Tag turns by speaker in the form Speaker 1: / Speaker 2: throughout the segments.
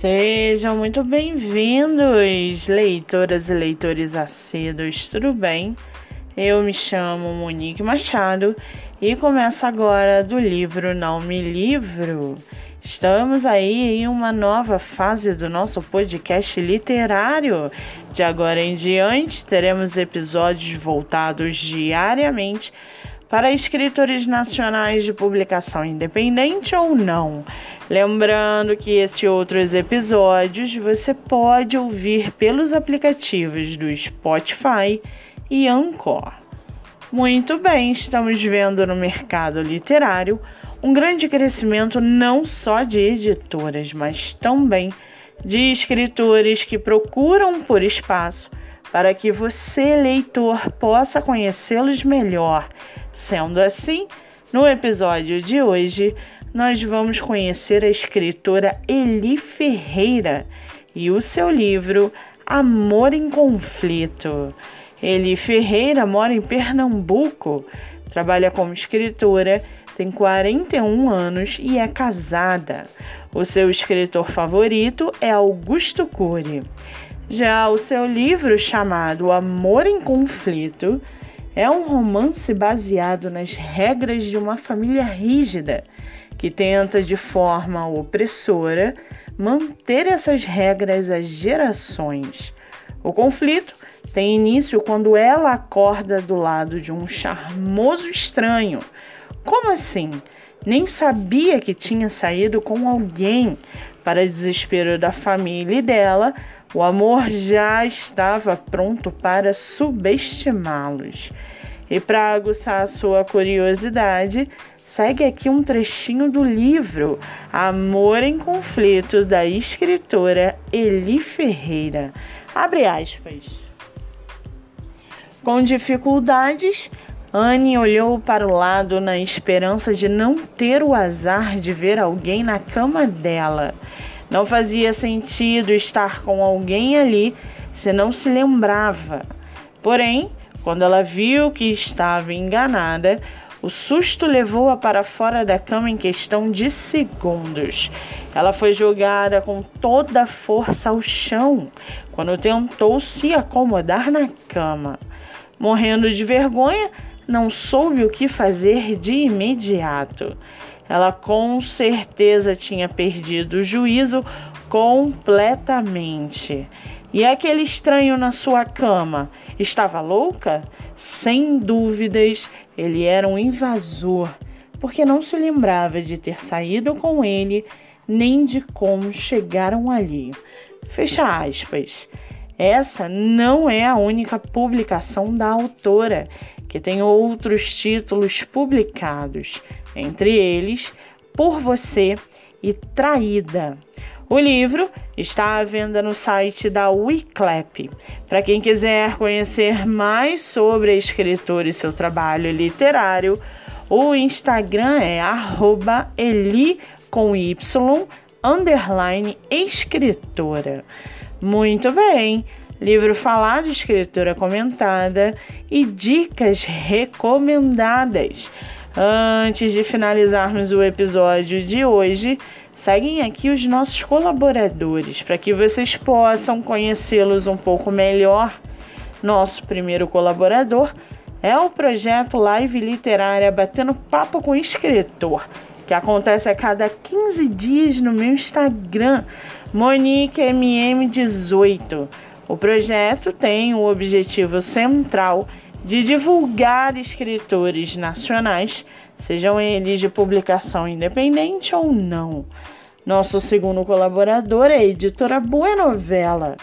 Speaker 1: Sejam muito bem-vindos, leitoras e leitores assíduos, tudo bem? Eu me chamo Monique Machado e começo agora do livro Não Me Livro. Estamos aí em uma nova fase do nosso podcast literário. De agora em diante, teremos episódios voltados diariamente para escritores nacionais de publicação independente ou não. Lembrando que esses outros episódios você pode ouvir pelos aplicativos do Spotify e Anchor. Muito bem, estamos vendo no mercado literário um grande crescimento não só de editoras, mas também de escritores que procuram por espaço para que você, leitor, possa conhecê-los melhor Sendo assim, no episódio de hoje, nós vamos conhecer a escritora Eli Ferreira e o seu livro Amor em Conflito. Eli Ferreira mora em Pernambuco, trabalha como escritora, tem 41 anos e é casada. O seu escritor favorito é Augusto Cury. Já o seu livro chamado Amor em Conflito é um romance baseado nas regras de uma família rígida que tenta de forma opressora manter essas regras às gerações. O conflito tem início quando ela acorda do lado de um charmoso estranho. Como assim? Nem sabia que tinha saído com alguém. Para desespero da família e dela, o amor já estava pronto para subestimá-los. E para aguçar sua curiosidade, segue aqui um trechinho do livro Amor em Conflito da escritora Eli Ferreira. Abre aspas. Com dificuldades, Anne olhou para o lado na esperança de não ter o azar de ver alguém na cama dela. Não fazia sentido estar com alguém ali se não se lembrava. Porém, quando ela viu que estava enganada, o susto levou-a para fora da cama em questão de segundos. Ela foi jogada com toda a força ao chão quando tentou se acomodar na cama. Morrendo de vergonha, não soube o que fazer de imediato. Ela com certeza tinha perdido o juízo completamente. E aquele estranho na sua cama estava louca? Sem dúvidas, ele era um invasor, porque não se lembrava de ter saído com ele nem de como chegaram ali. Fecha aspas. Essa não é a única publicação da autora, que tem outros títulos publicados entre eles Por Você e Traída. O livro está à venda no site da Wiclap. Para quem quiser conhecer mais sobre a escritora e seu trabalho literário, o Instagram é eli com y escritora. Muito bem! Livro falado, escritora comentada e dicas recomendadas. Antes de finalizarmos o episódio de hoje, seguem aqui os nossos colaboradores para que vocês possam conhecê-los um pouco melhor. Nosso primeiro colaborador é o projeto Live Literária Batendo Papo com Escritor, que acontece a cada 15 dias no meu Instagram, MoniqueMM18. O projeto tem o objetivo central de divulgar escritores nacionais, sejam eles de publicação independente ou não. Nosso segundo colaborador é a editora Boa Novela,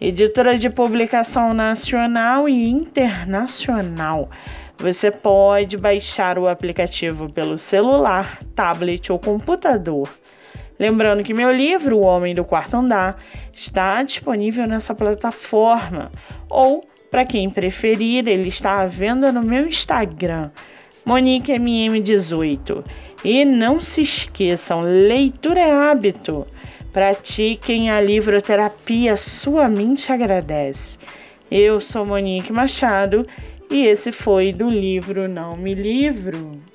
Speaker 1: editora de publicação nacional e internacional. Você pode baixar o aplicativo pelo celular, tablet ou computador. Lembrando que meu livro, O Homem do Quarto Andar, está disponível nessa plataforma ou para quem preferir, ele está à venda no meu Instagram, MoniqueMM18. E não se esqueçam, leitura é hábito. Pratiquem a livroterapia, sua mente agradece. Eu sou Monique Machado e esse foi do livro Não Me Livro.